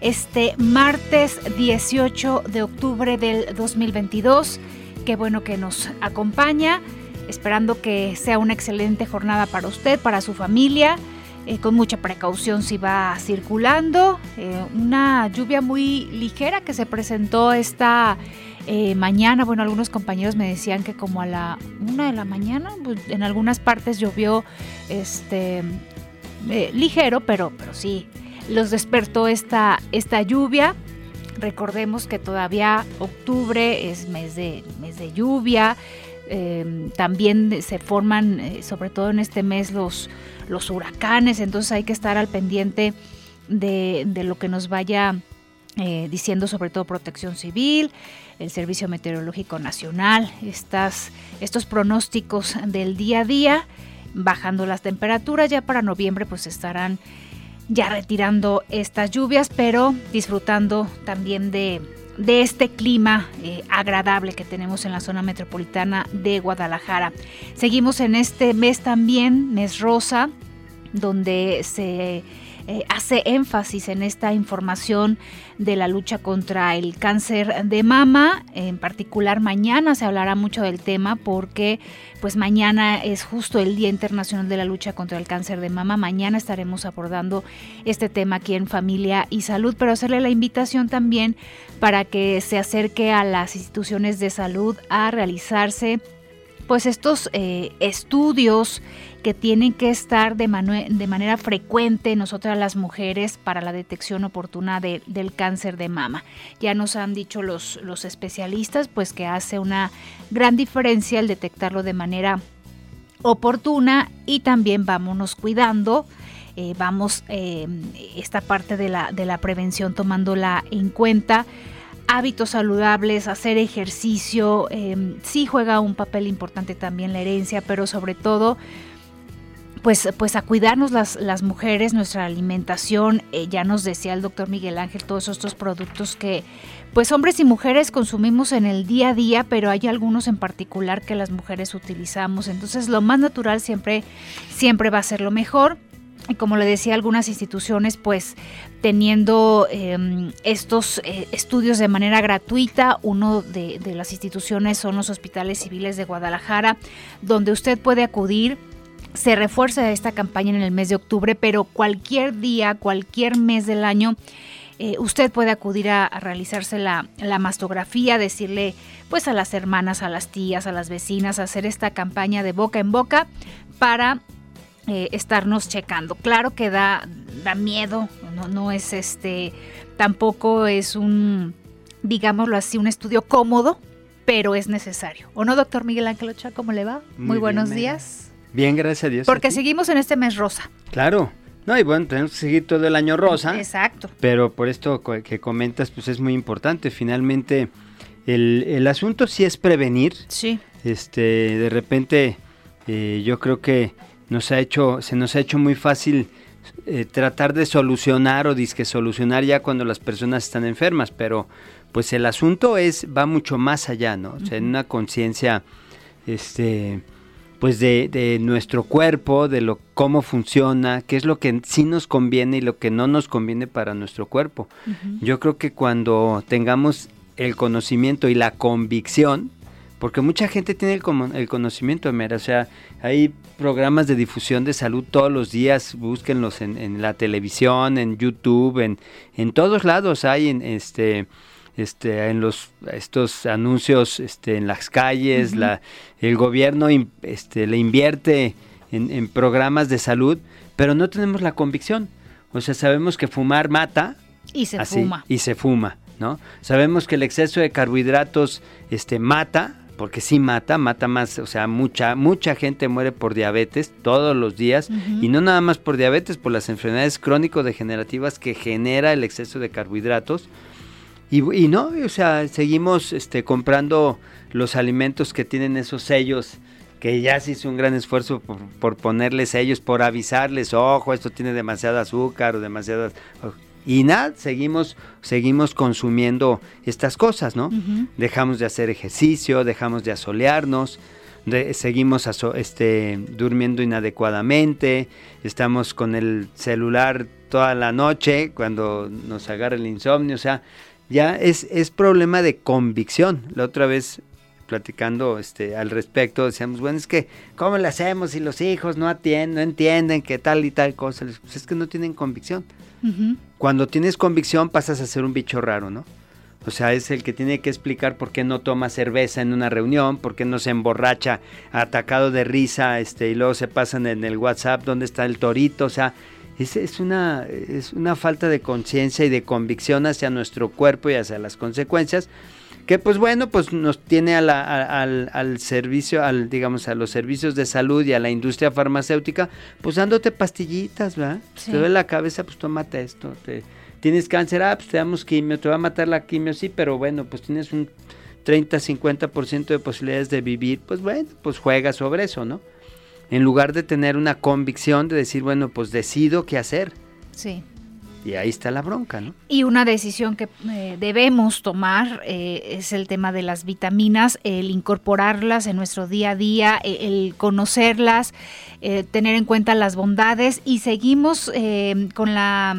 Este martes 18 de octubre del 2022. Qué bueno que nos acompaña. Esperando que sea una excelente jornada para usted, para su familia. Eh, con mucha precaución si va circulando. Eh, una lluvia muy ligera que se presentó esta eh, mañana, bueno, algunos compañeros me decían que como a la una de la mañana, pues, en algunas partes llovió este ligero, pero, pero sí, los despertó esta, esta lluvia. Recordemos que todavía octubre es mes de, mes de lluvia. Eh, también se forman, sobre todo en este mes, los, los huracanes, entonces hay que estar al pendiente de, de lo que nos vaya eh, diciendo sobre todo protección civil, el Servicio Meteorológico Nacional, estas, estos pronósticos del día a día, bajando las temperaturas, ya para noviembre pues estarán ya retirando estas lluvias, pero disfrutando también de, de este clima eh, agradable que tenemos en la zona metropolitana de Guadalajara. Seguimos en este mes también, mes rosa, donde se eh, hace énfasis en esta información de la lucha contra el cáncer de mama. En particular mañana se hablará mucho del tema porque pues mañana es justo el Día Internacional de la Lucha contra el Cáncer de Mama. Mañana estaremos abordando este tema aquí en Familia y Salud, pero hacerle la invitación también para que se acerque a las instituciones de salud a realizarse pues estos eh, estudios que tienen que estar de, manera frecuente nosotras las mujeres para la detección oportuna de, del cáncer de mama. Ya nos han dicho los, los especialistas pues que hace una gran diferencia el detectarlo de manera oportuna y también vámonos cuidando. Eh, vamos eh, esta parte de la, de la prevención tomándola en cuenta hábitos saludables, hacer ejercicio, eh, sí juega un papel importante también la herencia, pero sobre todo pues, pues a cuidarnos las, las mujeres, nuestra alimentación. Eh, ya nos decía el doctor Miguel Ángel todos estos productos que pues hombres y mujeres consumimos en el día a día, pero hay algunos en particular que las mujeres utilizamos. Entonces lo más natural siempre, siempre va a ser lo mejor. Y como le decía, algunas instituciones pues teniendo eh, estos eh, estudios de manera gratuita. Uno de, de las instituciones son los hospitales civiles de Guadalajara, donde usted puede acudir se refuerza esta campaña en el mes de octubre, pero cualquier día, cualquier mes del año, eh, usted puede acudir a, a realizarse la, la, mastografía, decirle pues a las hermanas, a las tías, a las vecinas, hacer esta campaña de boca en boca para eh, estarnos checando. Claro que da, da miedo, no, no es este, tampoco es un, digámoslo así, un estudio cómodo, pero es necesario. ¿O no, doctor Miguel Ángel Ochoa? ¿Cómo le va? Muy, Muy buenos bien, días. Bien, gracias a Dios. Porque seguimos en este mes rosa. Claro. No, y bueno, tenemos que seguir todo el año rosa. Exacto. Pero por esto que comentas, pues es muy importante. Finalmente, el, el asunto sí es prevenir. Sí. Este, de repente, eh, yo creo que nos ha hecho, se nos ha hecho muy fácil eh, tratar de solucionar o disque solucionar ya cuando las personas están enfermas, pero pues el asunto es, va mucho más allá, ¿no? O sea, en una conciencia, este pues de, de, nuestro cuerpo, de lo cómo funciona, qué es lo que sí nos conviene y lo que no nos conviene para nuestro cuerpo. Uh -huh. Yo creo que cuando tengamos el conocimiento y la convicción, porque mucha gente tiene el, el conocimiento, mira, o sea, hay programas de difusión de salud todos los días, búsquenlos en, en la televisión, en YouTube, en, en todos lados hay en este este, en los estos anuncios este, en las calles, uh -huh. la, el gobierno este, le invierte en, en, programas de salud, pero no tenemos la convicción. O sea, sabemos que fumar mata. Y se así, fuma. Y se fuma, ¿no? Sabemos que el exceso de carbohidratos este, mata, porque sí mata, mata más, o sea, mucha, mucha gente muere por diabetes todos los días, uh -huh. y no nada más por diabetes, por las enfermedades crónico-degenerativas que genera el exceso de carbohidratos Y, y no, o sea, seguimos este, comprando los alimentos que tienen esos sellos que ya se hizo un gran esfuerzo por, ponerles sellos, por avisarles, ojo, esto tiene demasiado azúcar o demasiadas... Y nada, seguimos, seguimos consumiendo estas cosas, ¿no? Dejamos de hacer ejercicio, dejamos de asolearnos, seguimos este, durmiendo inadecuadamente, estamos con el celular toda la noche cuando nos agarra el insomnio, o sea, ya es, es problema de convicción. La otra vez platicando este, al respecto, decíamos, bueno, es que, ¿cómo le hacemos si los hijos no atienden, no entienden que tal y tal cosa? Pues es que no tienen convicción. Cuando tienes convicción pasas a ser un bicho raro, ¿no? O sea, es el que tiene que explicar por qué no toma cerveza en una reunión, por qué no se emborracha atacado de risa, este, y luego se pasan en el WhatsApp dónde está el torito, o sea, es, una, es una falta de conciencia y de convicción hacia nuestro cuerpo y hacia las consecuencias que pues bueno, pues nos tiene al, al, servicio, al, digamos, a los servicios de salud y a la industria farmacéutica, pues dándote pastillitas, ¿verdad? Te duele la cabeza, pues tómate esto. Te, tienes cáncer, ah, pues te damos quimio, te va a matar la quimio, sí, pero bueno, pues tienes un 30, 50% de posibilidades de vivir, pues bueno, pues juega sobre eso, ¿no? En lugar de tener una convicción de decir, bueno, pues decido qué hacer. Sí. Y ahí está la bronca, ¿no? Y una decisión que eh, debemos tomar eh, es el tema de las vitaminas, el incorporarlas en nuestro día a día, e, el conocerlas, eh, tener en cuenta las bondades y seguimos con la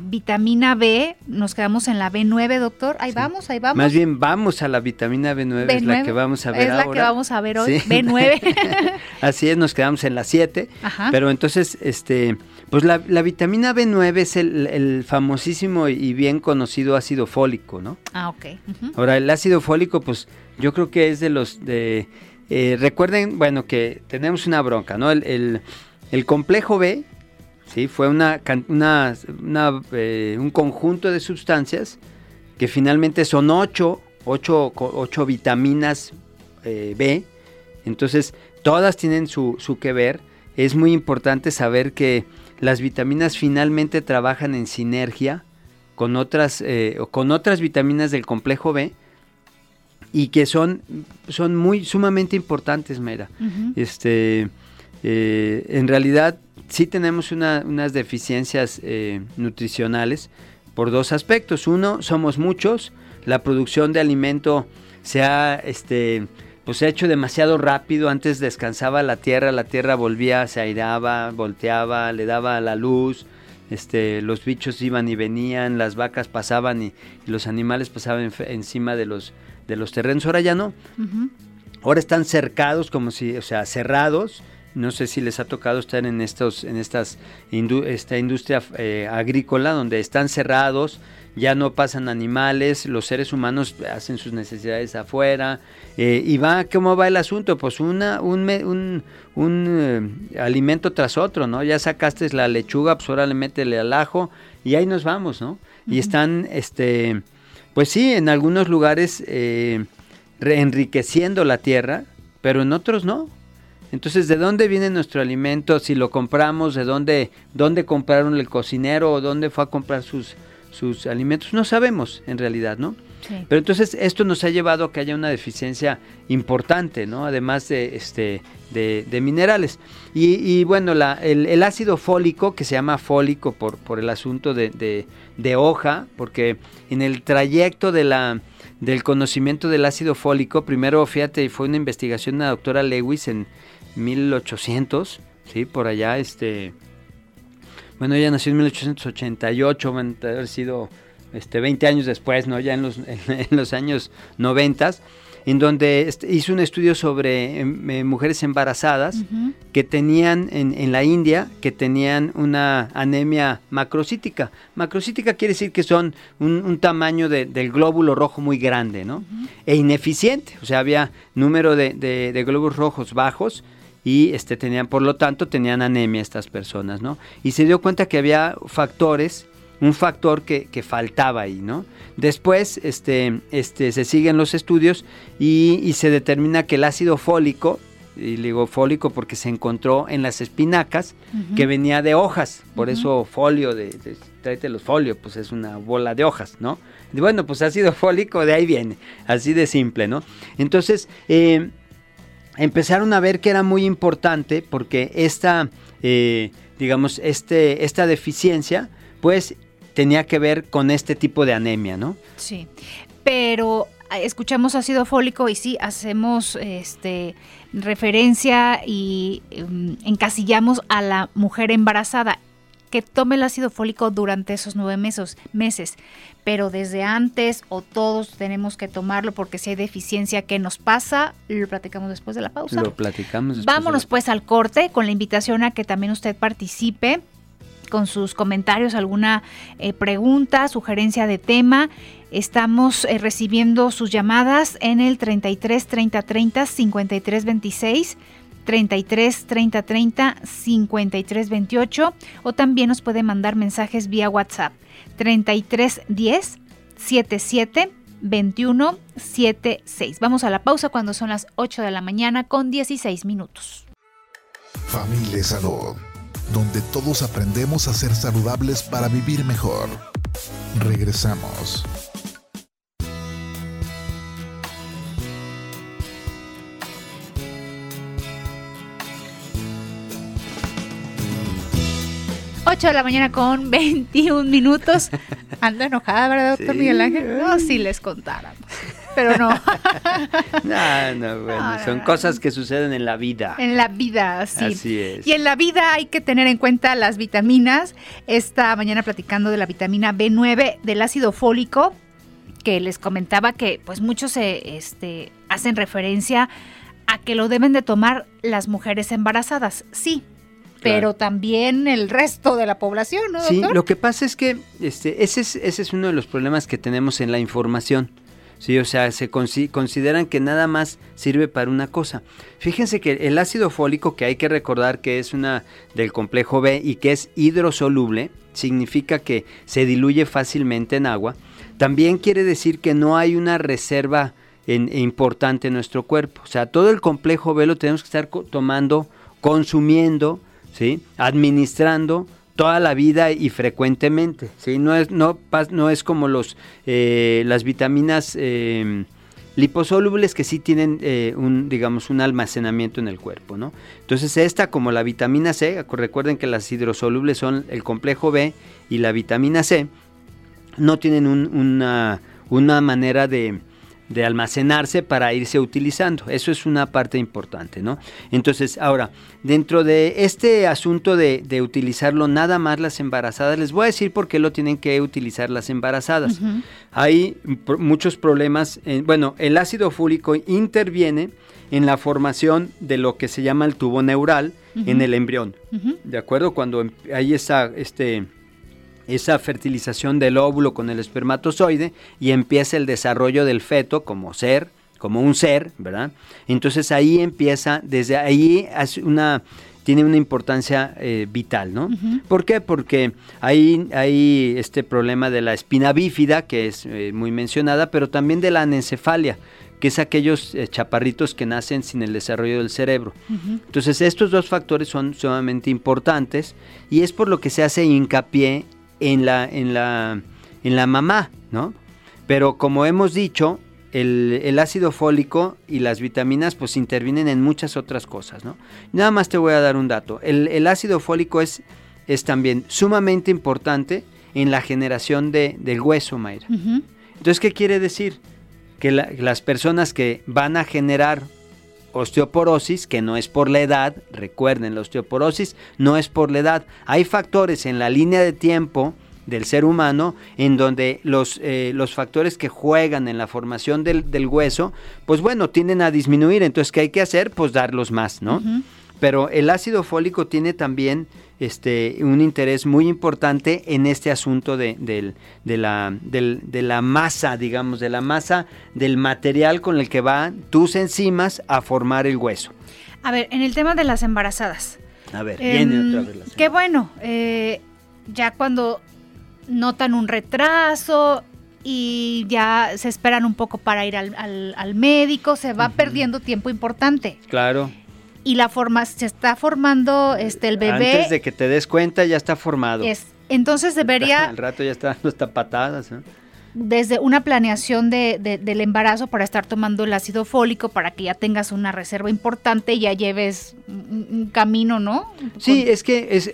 vitamina B, nos quedamos en la B9, doctor, ahí vamos, ahí vamos. Más bien vamos a la vitamina B9, es la que vamos a ver ahora. Es la que vamos a ver hoy, B9. Así es, nos quedamos en la 7, pero entonces, este pues la, vitamina B9 es el, famosísimo y bien conocido ácido fólico, ¿no? Ah, ok. Ahora, el ácido fólico, pues yo creo que es de los de... Eh, recuerden, bueno, que tenemos una bronca, ¿no? El, complejo B, ¿sí? Fue una, una, eh, un conjunto de sustancias que finalmente son ocho, ocho, ocho vitaminas eh, B. Entonces, todas tienen su, su que ver. Es muy importante saber que las vitaminas finalmente trabajan en sinergia con otras, eh, con otras vitaminas del complejo B y que son, son muy sumamente importantes, Mera. este, eh, en realidad sí tenemos unas deficiencias eh, nutricionales por dos aspectos. Uno, somos muchos, la producción de alimento se ha este, pues se ha hecho demasiado rápido. Antes descansaba la tierra, la tierra volvía, se airaba, volteaba, le daba la luz. Este, los bichos iban y venían, las vacas pasaban y, los animales pasaban encima de los, de los terrenos. Ahora ya no. Ahora están cercados, como si, o sea, cerrados. No sé si les ha tocado estar en estos, en estas esta industria eh, agrícola donde están cerrados, ya no pasan animales, los seres humanos hacen sus necesidades afuera. Eh, y va, ¿cómo va el asunto? Pues una, un, un, eh, alimento tras otro, ¿no? Ya sacaste la lechuga, pues ahora le métele al ajo y ahí nos vamos, ¿no? Y están, este, pues sí, en algunos lugares eh, enriqueciendo la tierra, pero en otros no. Entonces, ¿de dónde viene nuestro alimento? Si lo compramos, ¿de dónde, dónde compraron el cocinero o dónde fue a comprar sus, sus alimentos, no sabemos en realidad, ¿no? Pero entonces esto nos ha llevado a que haya una deficiencia importante, ¿no? Además de, este, de, minerales. Y, bueno, la, el, ácido fólico, que se llama fólico por, por el asunto de, de, hoja, porque en el trayecto de la, del conocimiento del ácido fólico, primero, fíjate, fue una investigación de la doctora Lewis en 1800, ¿sí? Por allá, este bueno, ella nació en 1888, van a haber sido este, 20 años después, ¿no? Ya en los, en, los años 90, en donde este, hizo un estudio sobre em, eh, mujeres embarazadas que tenían en, en, la India, que tenían una anemia macrocítica. Macrocítica quiere decir que son un, tamaño del glóbulo rojo muy grande, ¿no? E ineficiente, o sea, había número de, de glóbulos rojos bajos y este, tenían, por lo tanto, tenían anemia estas personas, ¿no? Y se dio cuenta que había factores, un factor que, faltaba ahí, ¿no? Después este, este, se siguen los estudios y, se determina que el ácido fólico Y le digo fólico porque se encontró en las espinacas que venía de hojas, por eso folio, de, tráete los folios, pues es una bola de hojas, ¿no? Y bueno, pues ácido fólico de ahí viene, así de simple, ¿no? Entonces, eh, empezaron a ver que era muy importante porque esta, eh, digamos, este, esta deficiencia, pues tenía que ver con este tipo de anemia, ¿no? Sí, pero escuchamos ácido fólico y sí, hacemos este, referencia y em, encasillamos a la mujer embarazada que tome el ácido fólico durante esos nueve meses, meses, pero desde antes o todos tenemos que tomarlo porque si hay deficiencia, ¿qué nos pasa? Lo platicamos después de la pausa. Lo platicamos después Vámonos pues al corte con la invitación a que también usted participe con sus comentarios, alguna eh, pregunta, sugerencia de tema. Estamos eh, recibiendo sus llamadas en el 33 30 30 53 26. 33 30 30 53 28 o también nos puede mandar mensajes vía WhatsApp 33 10 77 21 76. Vamos a la pausa cuando son las 8 de la mañana con 16 minutos. Familia Salud donde todos aprendemos a ser saludables para vivir mejor. Regresamos. Ocho de la mañana con 21 minutos. Anda enojada, ¿verdad, doctor Miguel Ángel? No, si les contáramos pero no. no, no, bueno, son cosas que suceden en la vida. En la vida, sí. Así es. Y en la vida hay que tener en cuenta las vitaminas. Esta mañana platicando de la vitamina B9, del ácido fólico, que les comentaba que pues muchos se este, hacen referencia a que lo deben de tomar las mujeres embarazadas. Sí, pero también el resto de la población, ¿no? Sí, lo que pasa es que este, ese, es, ese es uno de los problemas que tenemos en la información. Sí, o sea, se consideran que nada más sirve para una cosa. Fíjense que el ácido fólico, que hay que recordar que es una del complejo B y que es hidrosoluble, significa que se diluye fácilmente en agua. También quiere decir que no hay una reserva importante en nuestro cuerpo. O sea, todo el complejo B lo tenemos que estar tomando, consumiendo, administrando toda la vida y frecuentemente. No, es, no, no es como los, eh, las vitaminas eh, liposolubles que sí tienen eh, un, digamos, un almacenamiento en el cuerpo. ¿no? Entonces esta como la vitamina C, recuerden que las hidrosolubles son el complejo B y la vitamina C, no tienen una, una manera de, de almacenarse para irse utilizando. Eso es una parte importante, ¿no? Entonces, ahora, dentro de este asunto de, utilizarlo nada más las embarazadas, les voy a decir por qué lo tienen que utilizar las embarazadas. Hay muchos problemas, bueno, el ácido fólico interviene en la formación de lo que se llama el tubo neural en el embrión, ¿de acuerdo? Cuando em, hay esa, este esa fertilización del óvulo con el espermatozoide y empieza el desarrollo del feto como ser, como un ser, ¿verdad? Entonces ahí empieza, desde ahí una, tiene una importancia eh, vital, ¿no? ¿Por qué? Porque hay, hay este problema de la espina bífida, que es eh, muy mencionada, pero también de la anencefalia, que es aquellos eh, chaparritos que nacen sin el desarrollo del cerebro. Entonces estos dos factores son sumamente importantes y es por lo que se hace hincapié en la, en la, en la mamá, ¿no? Pero como hemos dicho, el, ácido fólico y las vitaminas pues intervienen en muchas otras cosas, ¿no? Nada más te voy a dar un dato. El, ácido fólico es, es también sumamente importante en la generación de, del hueso, Mayra. Entonces, ¿qué quiere decir? Que las personas que van a generar osteoporosis, que no es por la edad, recuerden, la osteoporosis no es por la edad. Hay factores en la línea de tiempo del ser humano en donde los, eh, los factores que juegan en la formación del, hueso, pues bueno, tienden a disminuir. Entonces, ¿qué hay que hacer? Pues darlos más, ¿no? Pero el ácido fólico tiene también este, un interés muy importante en este asunto de, la, de, la, masa, digamos, de la masa del material con el que van tus enzimas a formar el hueso. A ver, en el tema de las embarazadas. A ver, viene em, otra vez Qué bueno, eh, ya cuando notan un retraso y ya se esperan un poco para ir al, médico, se va perdiendo tiempo importante. Claro. Y la forma se está formando este el bebé. Antes de que te des cuenta ya está formado. Es, entonces debería. Al rato ya está dando hasta patadas. ¿no? desde una planeación de, del embarazo para estar tomando el ácido fólico para que ya tengas una reserva importante y ya lleves un, camino, ¿no? Sí, es que es,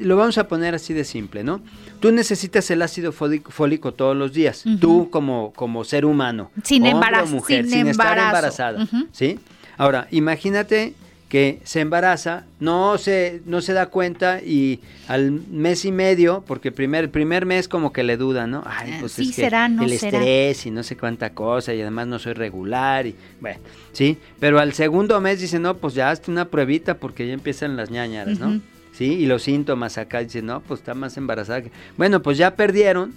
lo vamos a poner así de simple, ¿no? Tú necesitas el ácido fólico, todos los días, tú como, como ser humano, sin embarazo, mujer, sin, estar embarazada, ¿sí? Ahora, imagínate que se embaraza, no se, no se da cuenta y al mes y medio, porque primer, el primer mes como que le duda, ¿no? Ay, pues sí, será, no el estrés y no sé cuánta cosa y además no soy regular y bueno, sí, pero al segundo mes dice, no, pues ya hazte una pruebita porque ya empiezan las ñañaras, ¿no? Sí, y los síntomas acá dice, no, pues está más embarazada. Bueno, pues ya perdieron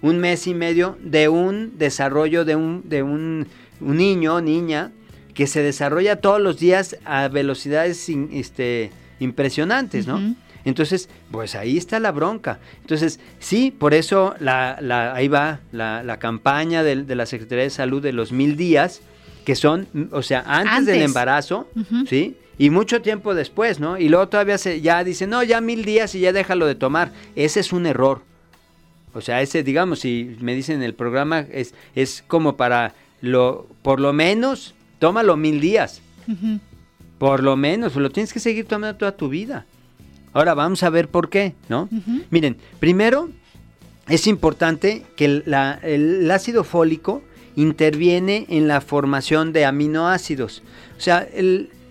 un mes y medio de un desarrollo de un, de un, un niño, niña, que se desarrolla todos los días a velocidades este, impresionantes, ¿no? Entonces, pues ahí está la bronca. Entonces, sí, por eso la, la, ahí va la, campaña de, la Secretaría de Salud de los mil días, que son, o sea, antes, del embarazo, ¿sí? Y mucho tiempo después, ¿no? Y luego todavía se, ya dicen, no, ya mil días y ya déjalo de tomar. Ese es un error. O sea, ese, digamos, si me dicen en el programa, es, es como para lo, por lo menos tómalo mil días. Por lo menos, lo tienes que seguir tomando toda tu vida. Ahora vamos a ver por qué, ¿no? Miren, primero es importante que el, ácido fólico interviene en la formación de aminoácidos. O sea,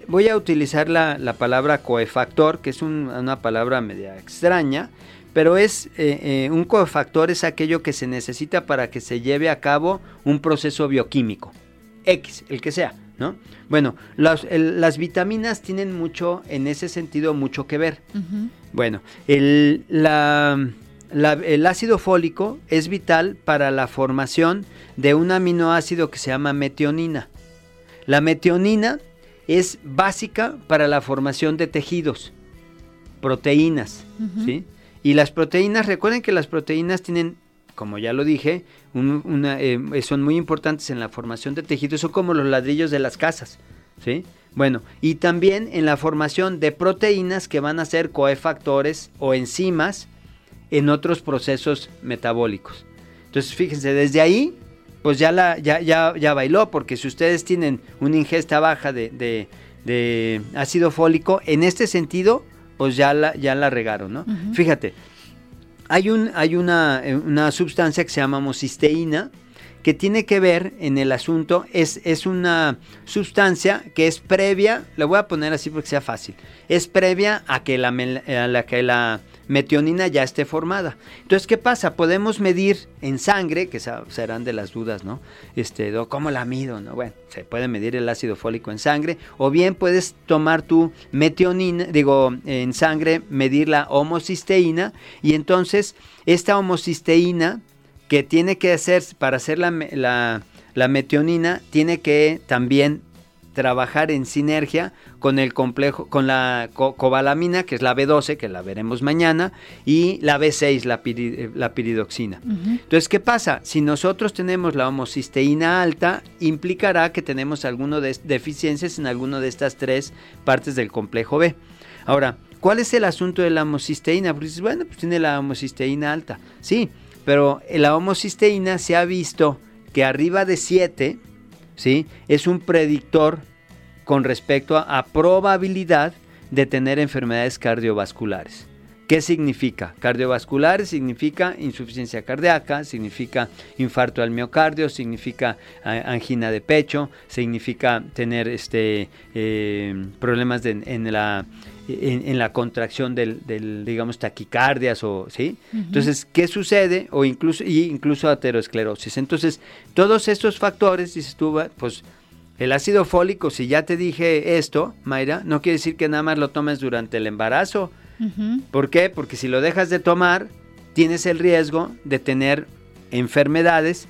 voy a utilizar la, palabra coefactor, que es una palabra media extraña, pero es eh, eh, un cofactor es aquello que se necesita para que se lleve a cabo un proceso bioquímico. X, el que sea, ¿no? Bueno, las vitaminas tienen mucho, en ese sentido, mucho que ver. Bueno, el, el ácido fólico es vital para la formación de un aminoácido que se llama metionina. La metionina es básica para la formación de tejidos, proteínas, ¿sí? Y las proteínas, recuerden que las proteínas tienen como ya lo dije, eh, son muy importantes en la formación de tejidos, son como los ladrillos de las casas, ¿sí? Bueno, y también en la formación de proteínas que van a ser coefactores o enzimas en otros procesos metabólicos. Entonces, fíjense, desde ahí, pues ya, la, ya, ya, ya bailó, porque si ustedes tienen una ingesta baja de, ácido fólico, en este sentido, pues ya la, ya la regaron, ¿no? Fíjate, hay, un, hay una, eh, una sustancia que se llama homocisteína que tiene que ver en el asunto, es, es una sustancia que es previa, la voy a poner así porque sea fácil, es previa a que la, a la, que la metionina ya esté formada. Entonces, ¿qué pasa? Podemos medir en sangre, que serán de las dudas, ¿no? Este, ¿cómo la mido? No? Bueno, se puede medir el ácido fólico en sangre, o bien puedes tomar tu metionina, digo, en sangre, medir la homocisteína, y entonces esta homocisteína que tiene que hacer, para hacer la, la, la metionina, tiene que también trabajar en sinergia con el complejo, con la cobalamina, que es la B12, que la veremos mañana, y la B6, la, la piridoxina. Entonces, ¿qué pasa? Si nosotros tenemos la homocisteína alta, implicará que tenemos alguno de deficiencias en alguna de estas tres partes del complejo B. Ahora, ¿cuál es el asunto de la homocisteína? Bueno, pues tiene la homocisteína alta. Sí, pero la homocisteína se ha visto que arriba de 7, ¿sí? Es un predictor con respecto a, probabilidad de tener enfermedades cardiovasculares. ¿Qué significa? Cardiovasculares significa insuficiencia cardíaca, significa infarto al miocardio, significa angina de pecho, significa tener este, eh, problemas en, la, en, la contracción del, digamos, taquicardias o, ¿sí? Entonces, ¿qué sucede? O incluso, incluso aterosclerosis. Entonces, todos estos factores, dices tú, pues, el ácido fólico, si ya te dije esto, Mayra, no quiere decir que nada más lo tomes durante el embarazo. ¿Por qué? Porque si lo dejas de tomar, tienes el riesgo de tener enfermedades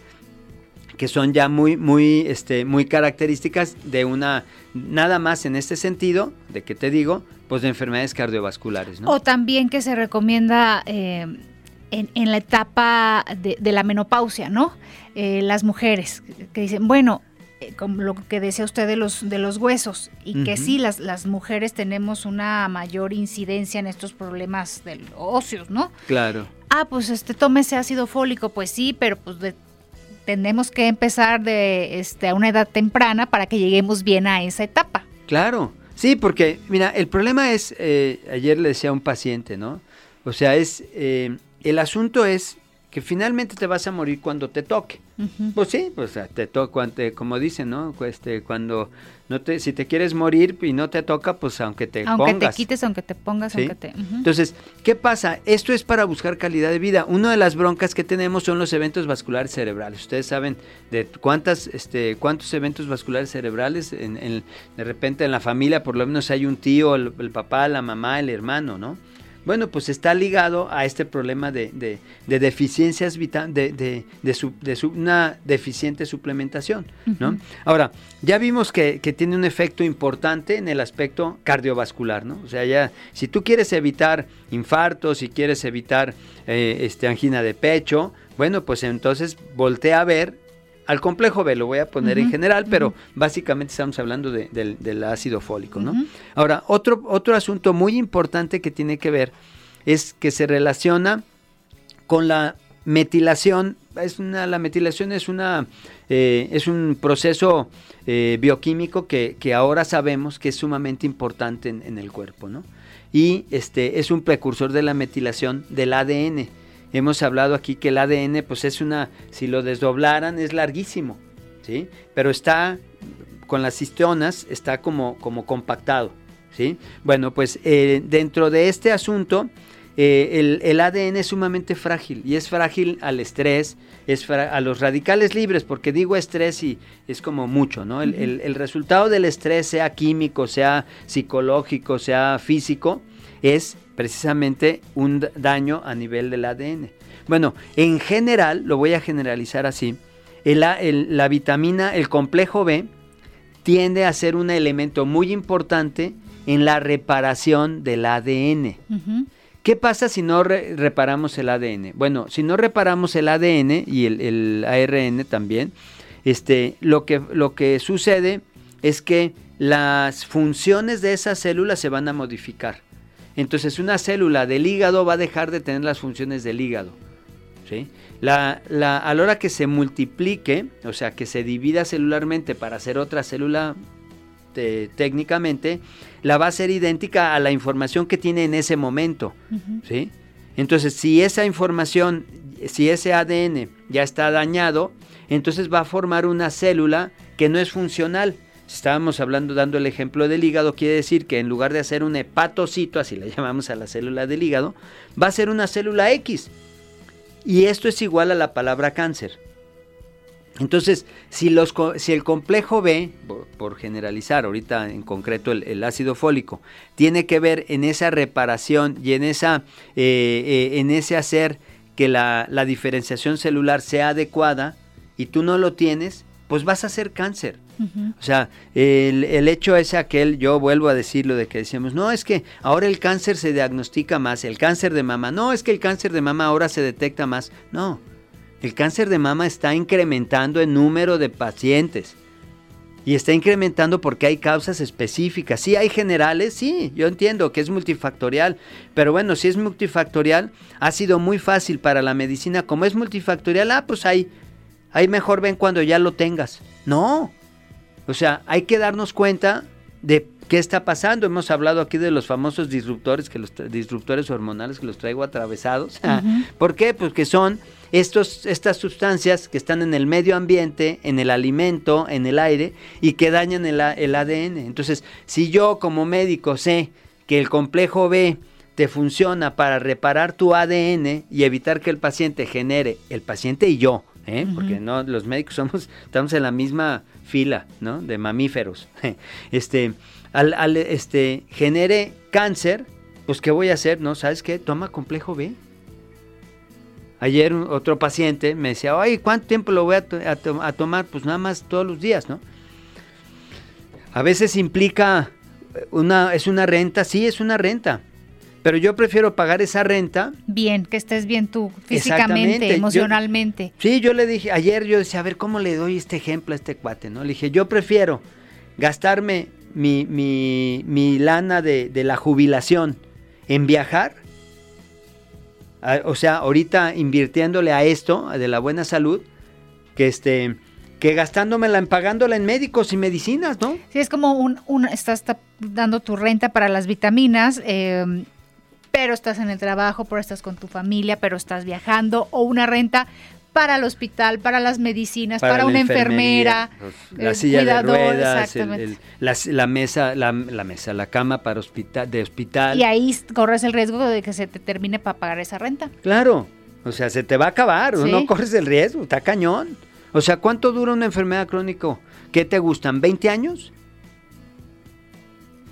que son ya muy, muy, este, muy características de una, nada más en este sentido, de que te digo, pues de enfermedades cardiovasculares. O también que se recomienda eh, en, la etapa de, la menopausia, ¿no? Eh, las mujeres que dicen, bueno, eh, como lo que decía usted de los, de los huesos, y que sí, las, las mujeres tenemos una mayor incidencia en estos problemas de óseos, ¿no? Claro. Ah, pues este, tómese ácido fólico, pues sí, pero pues tenemos que empezar de este, a una edad temprana para que lleguemos bien a esa etapa. Claro, sí, porque mira, el problema es, eh, ayer le decía a un paciente, ¿no? O sea, es, eh, el asunto es que finalmente te vas a morir cuando te toque. Pues sí, pues te toca, como dicen, ¿no? Este, cuando no te, si te quieres morir y no te toca, pues aunque te pongas. Aunque te quites, aunque te pongas, aunque te... Entonces, ¿qué pasa? Esto es para buscar calidad de vida. Una de las broncas que tenemos son los eventos vasculares cerebrales. Ustedes saben de cuántas, este, cuántos eventos vasculares cerebrales en, de repente en la familia, por lo menos hay un tío, el papá, la mamá, el hermano, ¿no? Bueno, pues está ligado a este problema de, de, deficiencias de, de, de una deficiente suplementación. ¿no? Ahora, ya vimos que, tiene un efecto importante en el aspecto cardiovascular. ¿no? O sea, ya si tú quieres evitar infartos, si quieres evitar eh, este, angina de pecho, bueno, pues entonces voltea a ver al complejo B, lo voy a poner en general, pero básicamente estamos hablando del, ácido fólico, ¿no? Ahora, otro, otro asunto muy importante que tiene que ver es que se relaciona con la metilación. Es una, la metilación es, una, eh, es un proceso eh, bioquímico que, ahora sabemos que es sumamente importante en, en el cuerpo, ¿no? Y este, es un precursor de la metilación del ADN. Hemos hablado aquí que el ADN, pues es una, si lo desdoblaran, es larguísimo, ¿sí? Pero está, con las histonas, está como, como compactado, ¿sí? Bueno, pues eh, dentro de este asunto, eh, el, ADN es sumamente frágil y es frágil al estrés, es a los radicales libres, porque digo estrés y es como mucho, ¿no? El, el, resultado del estrés, sea químico, sea psicológico, sea físico, es precisamente un daño a nivel del ADN. Bueno, en general, lo voy a generalizar así, la vitamina, el complejo B, tiende a ser un elemento muy importante en la reparación del ADN. ¿Qué pasa si no reparamos el ADN? Bueno, si no reparamos el ADN y el, ARN también, este, lo, que, lo que sucede es que las funciones de esas células se van a modificar. Entonces una célula del hígado va a dejar de tener las funciones del hígado. ¿sí? La, la, a la hora que se multiplique, o sea, que se divida celularmente para hacer otra célula técnicamente, la va a ser idéntica a la información que tiene en ese momento. ¿sí? Entonces, si esa información, si ese ADN ya está dañado, entonces va a formar una célula que no es funcional estábamos hablando, dando el ejemplo del hígado, quiere decir que en lugar de hacer un hepatocito, así le llamamos a la célula del hígado, va a ser una célula X. Y esto es igual a la palabra cáncer. Entonces, si, los, si el complejo B, por, generalizar ahorita en concreto el, ácido fólico, tiene que ver en esa reparación y en, esa, eh, eh, en ese hacer que la, la diferenciación celular sea adecuada y tú no lo tienes, pues vas a hacer cáncer. O sea, el, hecho es aquel, yo vuelvo a decirlo de que decíamos, no, es que ahora el cáncer se diagnostica más, el cáncer de mama, no, es que el cáncer de mama ahora se detecta más, no, el cáncer de mama está incrementando el número de pacientes. Y está incrementando porque hay causas específicas. Sí, hay generales, sí, yo entiendo que es multifactorial. Pero bueno, si es multifactorial, ha sido muy fácil para la medicina. Como es multifactorial, ah, pues ahí, ahí mejor ven cuando ya lo tengas. No, o sea, hay que darnos cuenta de qué está pasando. Hemos hablado aquí de los famosos disruptores, que los disruptores hormonales que los traigo atravesados. ¿Por qué? Pues que son estos, estas sustancias que están en el medio ambiente, en el alimento, en el aire y que dañan el, el ADN. Entonces, si yo como médico sé que el complejo B te funciona para reparar tu ADN y evitar que el paciente genere, el paciente y yo, ¿eh? porque no los médicos somos estamos en la misma fila ¿no? de mamíferos. Este al, este genere cáncer pues qué voy a hacer no sabes qué toma complejo B. Ayer otro paciente me decía ay cuánto tiempo lo voy a, a, tomar pues nada más todos los días no a veces implica una es una renta sí es una renta pero yo prefiero pagar esa renta. Bien, que estés bien tú físicamente, emocionalmente. sí, yo le dije, ayer yo decía, a ver, ¿cómo le doy este ejemplo a este cuate? ¿no? Le dije, yo prefiero gastarme mi, mi, mi lana de, de, la jubilación en viajar. o sea, ahorita invirtiéndole a esto, de la buena salud, que este que gastándomela en pagándola en médicos y medicinas, ¿no? Sí, es como un, un estás dando tu renta para las vitaminas, eh, pero estás en el trabajo, pero estás con tu familia, pero estás viajando, o una renta para el hospital, para las medicinas, para, una enfermera, la silla de ruedas, la, mesa, la, mesa, la cama para hospital, de hospital. Y ahí corres el riesgo de que se te termine para pagar esa renta. Claro, o sea, se te va a acabar, no corres el riesgo, está cañón. O sea, ¿cuánto dura una enfermedad crónica? ¿Qué te gustan? ¿20 años?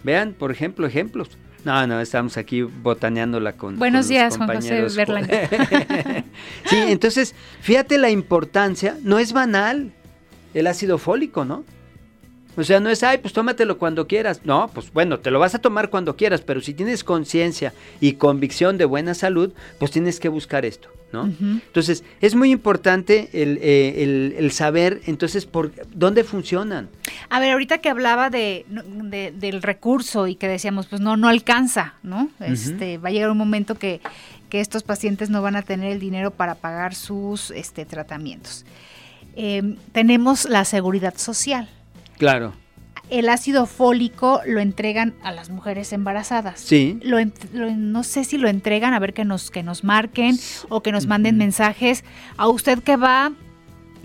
Vean, por ejemplo, ejemplos. No, no, estamos aquí botaneándola con. Buenos días, Juan José Berlanga. sí, entonces, fíjate la importancia, no es banal el ácido fólico, ¿no? O sea, no es, ay, pues tómatelo cuando quieras. No, pues bueno, te lo vas a tomar cuando quieras, pero si tienes conciencia y convicción de buena salud, pues tienes que buscar esto. ¿no? Entonces, es muy importante eh, el, saber, entonces, por dónde funcionan. A ver, ahorita que hablaba de, del recurso y que decíamos, pues no, no alcanza, ¿no? Este, va a llegar un momento que, estos pacientes no van a tener el dinero para pagar sus este, tratamientos. Em, tenemos la seguridad social. Claro el ácido fólico lo entregan a las mujeres embarazadas. Sí. Lo, no sé si lo entregan, a ver que nos, que nos marquen o que nos manden mensajes. A usted que va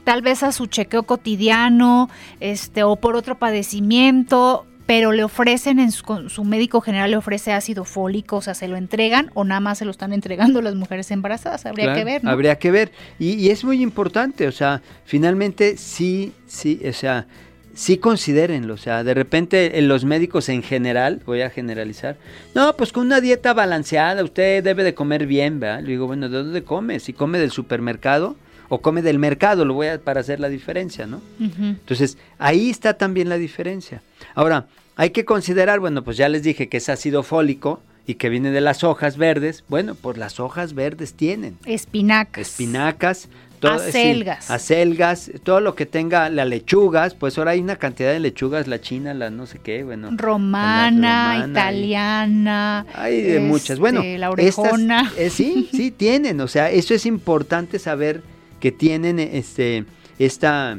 tal vez a su chequeo cotidiano este, o por otro padecimiento, pero le ofrecen, en su, médico general le ofrece ácido fólico, o sea, se lo entregan o nada más se lo están entregando las mujeres embarazadas, habría que ver. ¿no? Habría que ver. Y, y, es muy importante, o sea, finalmente sí, sí, o sea, sí considérenlo, o sea, de repente en los médicos en general, voy a generalizar, no, pues con una dieta balanceada, usted debe de comer bien, ¿verdad? Le digo, bueno, ¿de dónde come? Si come del supermercado o come del mercado, lo voy a para hacer la diferencia, ¿no? Entonces, ahí está también la diferencia. Ahora, hay que considerar, bueno, pues ya les dije que es ácido fólico, y que viene de las hojas verdes, bueno, pues las hojas verdes tienen. Espinacas. Espinacas, acelgas. acelgas, todo lo que tenga las lechugas, pues ahora hay una cantidad de lechugas, la china, la no sé qué, bueno. Romana, italiana. Hay de muchas. Bueno, este, la orejona. Eh, sí, sí, tienen, o sea, eso es importante saber que tienen este, esta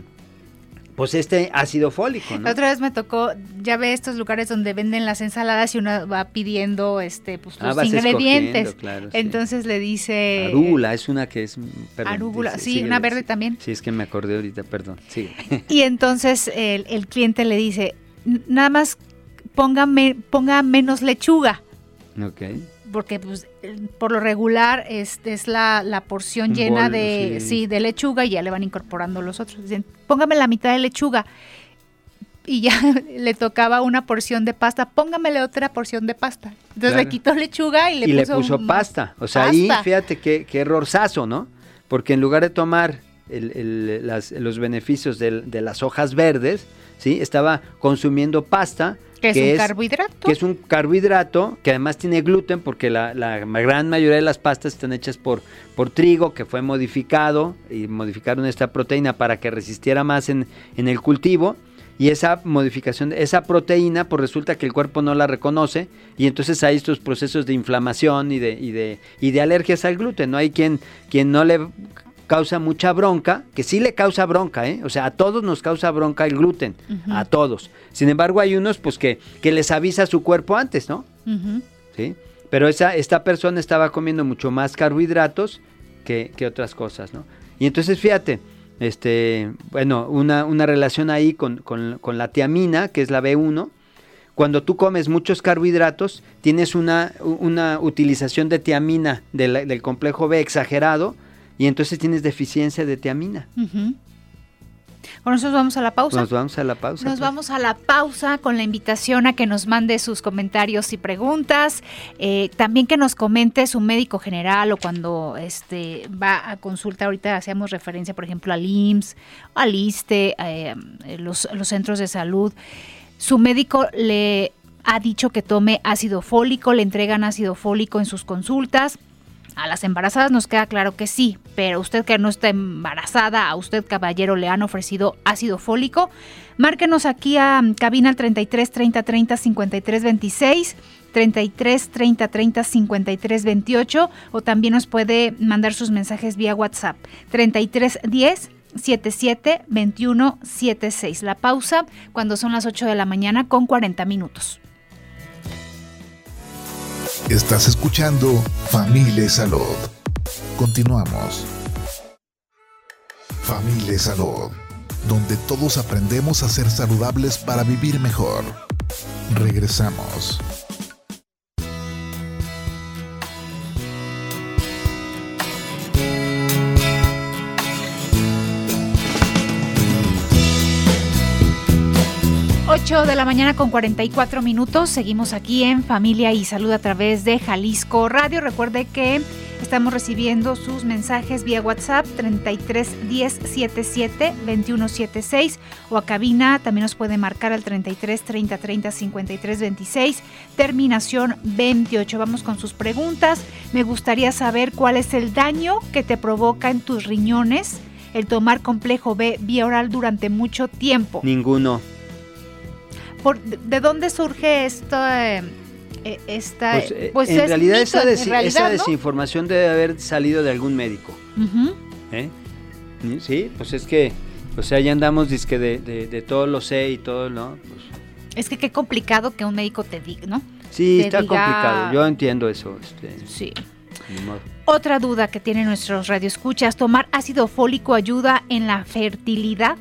pues este ácido fólico, ¿no? otra vez me tocó, ya ve estos lugares donde venden las ensaladas y uno va pidiendo este pues ah, los ingredientes. Entonces le dice arúgula, es una que es perdón, arúgula, sí, una verde también. Sí, es que me acordé ahorita, perdón. Sí. Y entonces el, el cliente le dice, "Nada más póngame ponga menos lechuga." Ok porque pues por lo regular es, es la, porción llena de, sí. de lechuga y ya le van incorporando los otros. Dicen, póngame la mitad de lechuga. Y ya le tocaba una porción de pasta, póngamele otra porción de pasta. Entonces le quitó lechuga y le y puso, le puso pasta. O sea, ahí fíjate qué, qué errorzazo, ¿no? Porque en lugar de tomar los beneficios de, de, las hojas verdes, ¿sí? Estaba consumiendo pasta que es un carbohidrato. Que es un carbohidrato que además tiene gluten porque la, gran mayoría de las pastas están hechas por, por trigo que fue modificado y modificaron esta proteína para que resistiera más en, en el cultivo y esa modificación, esa proteína, pues resulta que el cuerpo no la reconoce y entonces hay estos procesos de inflamación y de, y de, y de alergias al gluten. No hay quien, quien no le causa mucha bronca, que sí le causa bronca, ¿eh? O sea, a todos nos causa bronca el gluten, a todos. Sin embargo, hay unos pues que, que les avisa su cuerpo antes, ¿no? ¿Sí? Pero esa, esta persona estaba comiendo mucho más carbohidratos que, otras cosas, ¿no? Y entonces, fíjate, este, bueno, una, una relación ahí con, con, la tiamina, que es la B1, cuando tú comes muchos carbohidratos, tienes una, una utilización de tiamina del, del complejo B exagerado, y entonces tienes deficiencia de tiamina. Bueno, nosotros vamos a la pausa. Nos vamos a la pausa. Nos pues. vamos a la pausa con la invitación a que nos mande sus comentarios y preguntas. Eh, también que nos comente su médico general o cuando este va a consulta. Ahorita hacíamos referencia, por ejemplo, al IMSS, al ISTE, eh, los, los centros de salud. Su médico le ha dicho que tome ácido fólico, le entregan ácido fólico en sus consultas. A las embarazadas nos queda claro que sí, pero usted que no está embarazada, a usted caballero le han ofrecido ácido fólico. Márquenos aquí a cabina 33 30 30 53 26. 33 30 30 53 28 o también nos puede mandar sus mensajes vía WhatsApp 33 10 77 21 76. La pausa cuando son las 8 de la mañana con 40 minutos. Estás escuchando Familia Salud. Continuamos. Familia Salud, donde todos aprendemos a ser saludables para vivir mejor. Regresamos. 8 de la mañana con 44 minutos. Seguimos aquí en Familia y Salud a través de Jalisco Radio. Recuerde que estamos recibiendo sus mensajes vía WhatsApp 33 10 77 21 76 o a cabina también nos puede marcar al 33 30 30 53 26 terminación 28. Vamos con sus preguntas. Me gustaría saber cuál es el daño que te provoca en tus riñones el tomar complejo B vía oral durante mucho tiempo. Ninguno. ¿De dónde surge esto? Eh, eh, esta, pues, eh, pues en, realidad, esa, desinformación debe haber salido de algún médico. Sí, pues es que, o sea, ya andamos disque de, de, todo lo sé y todo, ¿no? Pues es que qué complicado que un médico te diga, ¿no? Sí, está complicado, yo entiendo eso. Este, sí. Otra duda que tienen nuestros radioescuchas, ¿tomar ácido fólico ayuda en la fertilidad?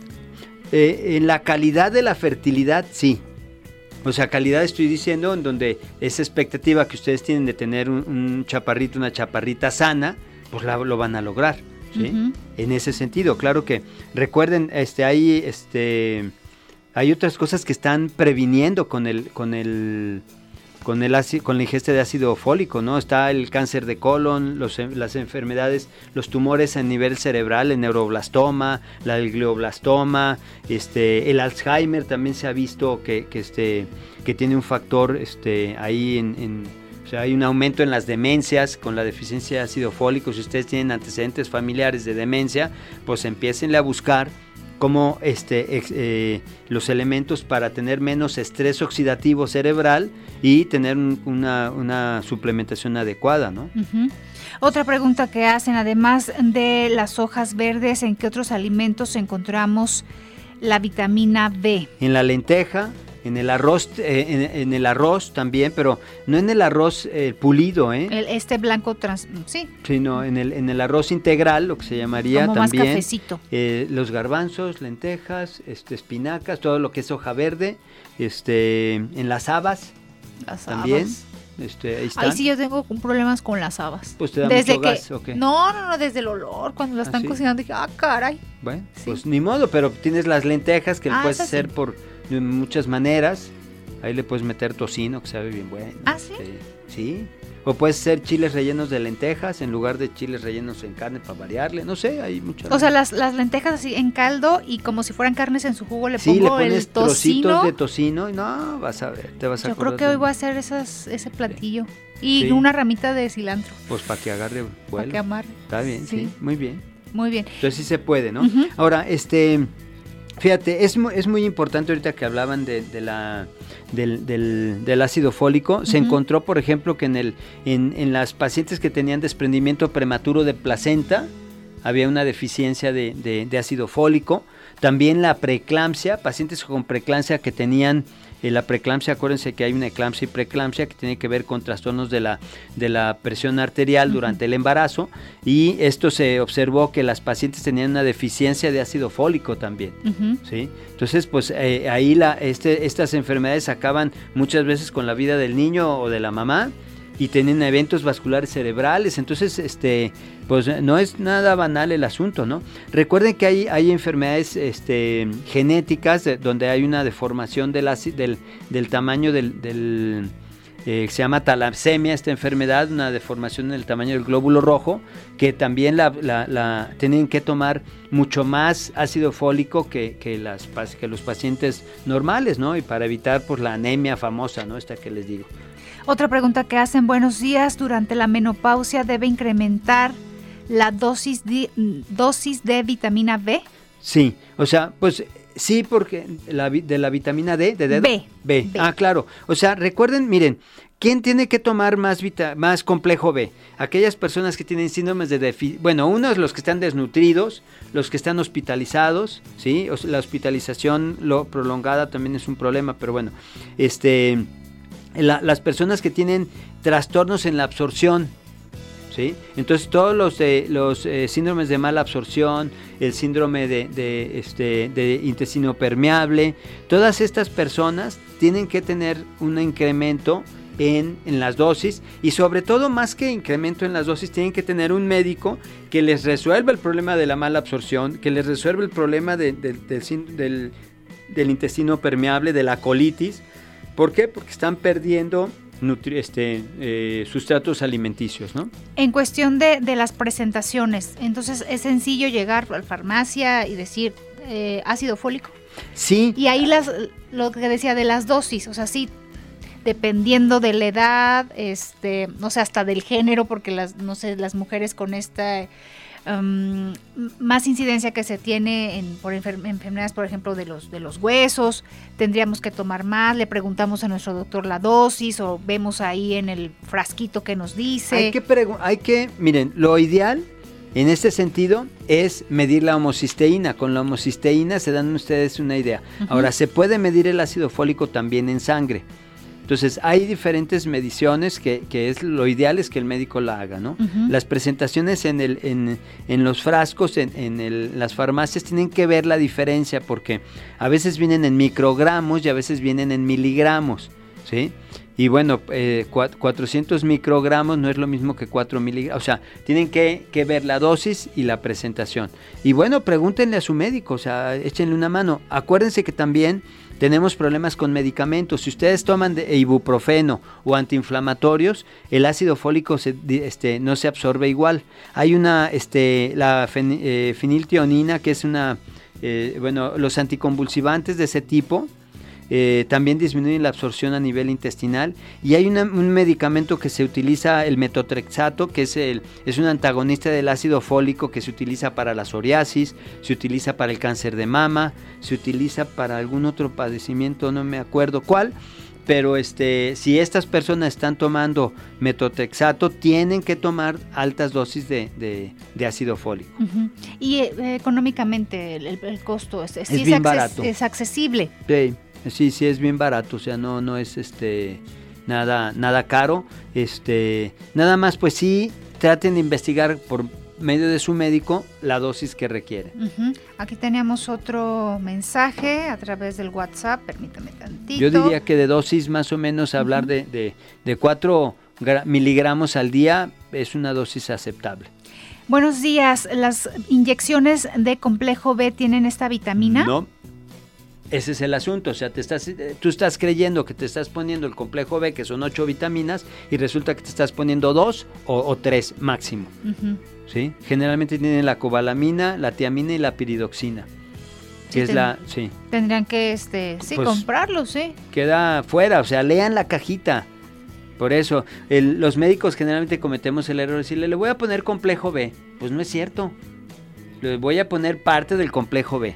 en la calidad de la fertilidad, sí. O sea, calidad estoy diciendo en donde esa expectativa que ustedes tienen de tener un, chaparrito, una chaparrita sana, pues lo van a lograr. ¿sí? En ese sentido, claro que recuerden, este, hay, este, hay otras cosas que están previniendo con el, con el con, el con la ingesta de ácido fólico, ¿no? Está el cáncer de colon, los, las enfermedades, los tumores a nivel cerebral, el neuroblastoma, la, el glioblastoma, este, el Alzheimer también se ha visto que, que, este, que tiene un factor este, ahí en, o sea, hay un aumento en las demencias con la deficiencia de ácido fólico. Si ustedes tienen antecedentes familiares de demencia, pues empiecenle a buscar como este, eh, los elementos para tener menos estrés oxidativo cerebral y tener una, suplementación adecuada, ¿no? Otra pregunta que hacen, además de las hojas verdes, ¿en qué otros alimentos encontramos la vitamina B? En la lenteja, en el arroz, eh, en, el arroz también, pero no en el arroz eh, pulido, ¿eh? este blanco trans, sí. Sino en el, en el arroz integral, lo que se llamaría Como también. Más cafecito. Eh, los garbanzos, lentejas, este, espinacas, todo lo que es hoja verde, este, en las habas. Las también. Este, ahí, ahí, sí yo tengo problemas con las habas. Pues te da desde mucho gas, que, No, no, no, desde el olor, cuando las ¿Ah, están cocinando, dije, ah, caray. Bueno, pues ni modo, pero tienes las lentejas que ah, puedes hacer por de muchas maneras. Ahí le puedes meter tocino, que sabe bien bueno. ¿Ah, sí? Este, sí. O puedes hacer chiles rellenos de lentejas en lugar de chiles rellenos en carne para variarle. No sé, hay muchas. O sea, las, las lentejas así en caldo y como si fueran carnes en su jugo le sí, pongo le pones el tocino. trocitos de tocino y no, vas a ver, te vas a Yo creo que hoy voy a hacer esas, ese platillo. Y una ramita de cilantro. Pues para que agarre vuelo. Para que amarre. Está bien, sí. muy bien. Muy bien. Entonces sí se puede, ¿no? Ahora, este... Fíjate, es, es muy importante ahorita que hablaban de, la, del, ácido fólico. Se encontró, por ejemplo, que en, el, en, en, las pacientes que tenían desprendimiento prematuro de placenta había una deficiencia de, de ácido fólico. También la preeclampsia, pacientes con preeclampsia que tenían eh, la preeclampsia, acuérdense que hay una eclampsia y preeclampsia que tiene que ver con trastornos de la, de la presión arterial durante el embarazo y esto se observó que las pacientes tenían una deficiencia de ácido fólico también. ¿sí? Entonces, pues eh, ahí la, este, estas enfermedades acaban muchas veces con la vida del niño o de la mamá y tienen eventos vasculares cerebrales, entonces este pues no es nada banal el asunto, ¿no? Recuerden que hay, hay enfermedades este, genéticas donde hay una deformación del, del, del tamaño del, eh, se llama talasemia, esta enfermedad, una deformación en el tamaño del glóbulo rojo, que también la, tienen que tomar mucho más ácido fólico que, que, las, que los pacientes normales, ¿no? Y para evitar pues, la anemia famosa, ¿no? Esta que les digo. Otra pregunta que hacen, buenos días, durante la menopausia debe incrementar la dosis de, dosis de vitamina B. Sí, o sea, pues sí, porque la, de la vitamina D, de B, B. Ah, claro. O sea, recuerden, miren, ¿quién tiene que tomar más, más complejo B? Aquellas personas que tienen síndromes de déficit. Bueno, unos los que están desnutridos, los que están hospitalizados, ¿sí? la hospitalización lo prolongada también es un problema, pero bueno, este las personas que tienen trastornos en la absorción, ¿sí? Entonces todos los, los eh, síndromes de mala absorción, el síndrome de, este, de intestino permeable, todas estas personas tienen que tener un incremento en, en, las dosis y sobre todo más que incremento en las dosis tienen que tener un médico que les resuelva el problema de la mala absorción, que les resuelva el problema del, del, del intestino permeable, de la colitis, ¿Por qué? Porque están perdiendo este, eh, sustratos alimenticios, ¿no? En cuestión de, las presentaciones, entonces es sencillo llegar a la farmacia y decir eh, ácido fólico. Sí. Y ahí las, lo que decía de las dosis, o sea, sí, dependiendo de la edad, este, no sé, hasta del género, porque las, no sé, las mujeres con esta más incidencia que se tiene en, por enfermedades, por ejemplo, de los, de los huesos, tendríamos que tomar más, le preguntamos a nuestro doctor la dosis o vemos ahí en el frasquito que nos dice. Hay que, hay que miren, lo ideal en este sentido es medir la homocisteína. Con la homocisteína se dan ustedes una idea. Ahora, se puede medir el ácido fólico también en sangre. Entonces, hay diferentes mediciones que, es lo ideal es que el médico la haga, ¿no? Las presentaciones en, el, en, los frascos, en, las farmacias, tienen que ver la diferencia porque a veces vienen en microgramos y a veces vienen en miligramos, ¿sí? Y bueno, 400 eh, microgramos no es lo mismo que 4 miligramos. O sea, tienen que, que, ver la dosis y la presentación. Y bueno, pregúntenle a su médico, o sea, échenle una mano. Acuérdense que también tenemos problemas con medicamentos. Si ustedes toman de ibuprofeno o antiinflamatorios, el ácido fólico este, no se absorbe igual. Hay una, este, la eh, feniltionina, que es una, eh, bueno, los anticonvulsivantes de ese tipo, eh, también disminuyen la absorción a nivel intestinal y hay un medicamento que se utiliza, el metotrexato, que es, el, es un antagonista del ácido fólico que se utiliza para la psoriasis, se utiliza para el cáncer de mama, se utiliza para algún otro padecimiento, no me acuerdo cuál, pero este, si estas personas están tomando metotrexato, tienen que tomar altas dosis de, ácido fólico. Y eh, económicamente el, costo es, es, bien barato. es accesible. Sí. Sí, sí es bien barato, o sea, no, no es este nada, nada caro. Este, nada más, pues sí, traten de investigar por medio de su médico la dosis que requiere. Aquí teníamos otro mensaje a través del WhatsApp, permítame tantito. Yo diría que de dosis más o menos hablar de, de, de 4 miligramos al día es una dosis aceptable. Buenos días, ¿las inyecciones de complejo B tienen esta vitamina? No, ese es el asunto, o sea, te estás, eh, tú estás creyendo que te estás poniendo el complejo B, que son ocho vitaminas, y resulta que te estás poniendo dos o, tres máximo. ¿sí? Generalmente tienen la cobalamina, la tiamina y la piridoxina. Que es la, sí. Tendrían que, este, sí, pues, comprarlos, sí. Queda fuera, o sea, lean la cajita. Por eso, los médicos generalmente cometemos el error de decirle, le voy a poner complejo B. Pues no es cierto. Le voy a poner parte del complejo B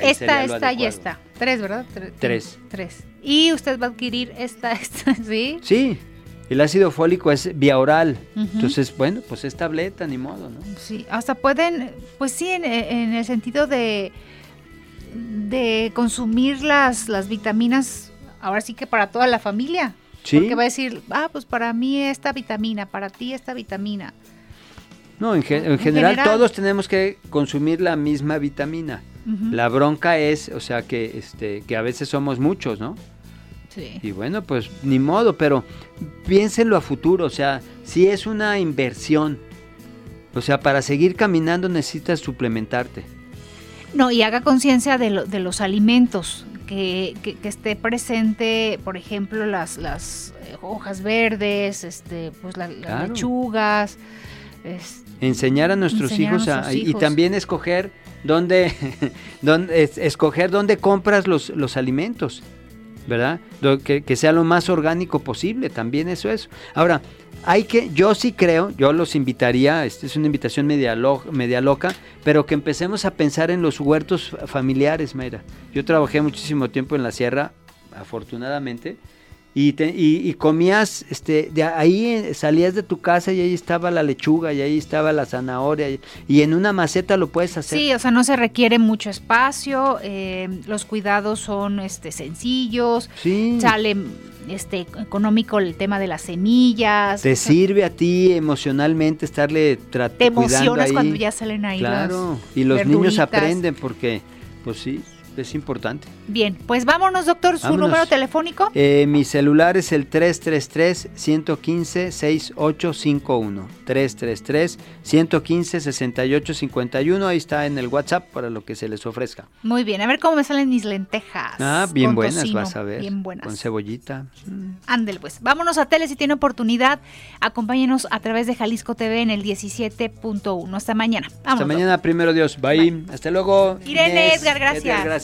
esta, esta y esta. Tres, ¿verdad? Tres. Tres. Y usted va a adquirir esta, esta, ¿sí? Sí. El ácido fólico es vía oral. Entonces, bueno, pues es tableta, ni modo, ¿no? Sí, hasta pueden, pues sí, en, el sentido de, de consumir las, las vitaminas, ahora sí que para toda la familia. Sí. Porque va a decir, ah, pues para mí esta vitamina, para ti esta vitamina. No, en, general, todos tenemos que consumir la misma vitamina. La bronca es, o sea, que, este, que a veces somos muchos, ¿no? Sí. Y bueno, pues ni modo, pero piénsenlo a futuro, o sea, si es una inversión, o sea, para seguir caminando necesitas suplementarte. No, y haga conciencia de, de, los alimentos que, esté presente, por ejemplo, las, las eh, hojas verdes, este, pues las lechugas. enseñar a nuestros hijos, y también escoger dónde, dónde escoger dónde compras los, los alimentos, ¿verdad? Que, que, sea lo más orgánico posible, también eso es. Ahora, hay que, yo sí creo, yo los invitaría, esta es una invitación media, media loca, pero que empecemos a pensar en los huertos familiares, Mayra. Yo trabajé muchísimo tiempo en la sierra, afortunadamente, y, y, comías, este, de ahí eh, salías de tu casa y ahí estaba la lechuga y ahí estaba la zanahoria y, en una maceta lo puedes hacer. Sí, o sea, no se requiere mucho espacio, eh, los cuidados son este, sencillos, sí. sale este, económico el tema de las semillas. Te sirve a ti emocionalmente estarle tratando. Te emocionas cuando ya salen ahí. Claro, y los niños aprenden porque, pues sí, es importante. Bien, pues vámonos, doctor. ¿Su número telefónico? Eh, mi celular es el 333-115-6851. 333-115-6851. Ahí está en el WhatsApp para lo que se les ofrezca. Muy bien, a ver cómo me salen mis lentejas. Ah, bien buenas, vas a ver. Bien buenas. Con cebollita. Mm. Ándel, pues. Vámonos a tele si tiene oportunidad. Acompáñenos a través de Jalisco TV en el 17.1. Hasta mañana. Hasta mañana, primero Dios. Bye. Hasta luego. Irene, Edgar, gracias. Edgar, gracias.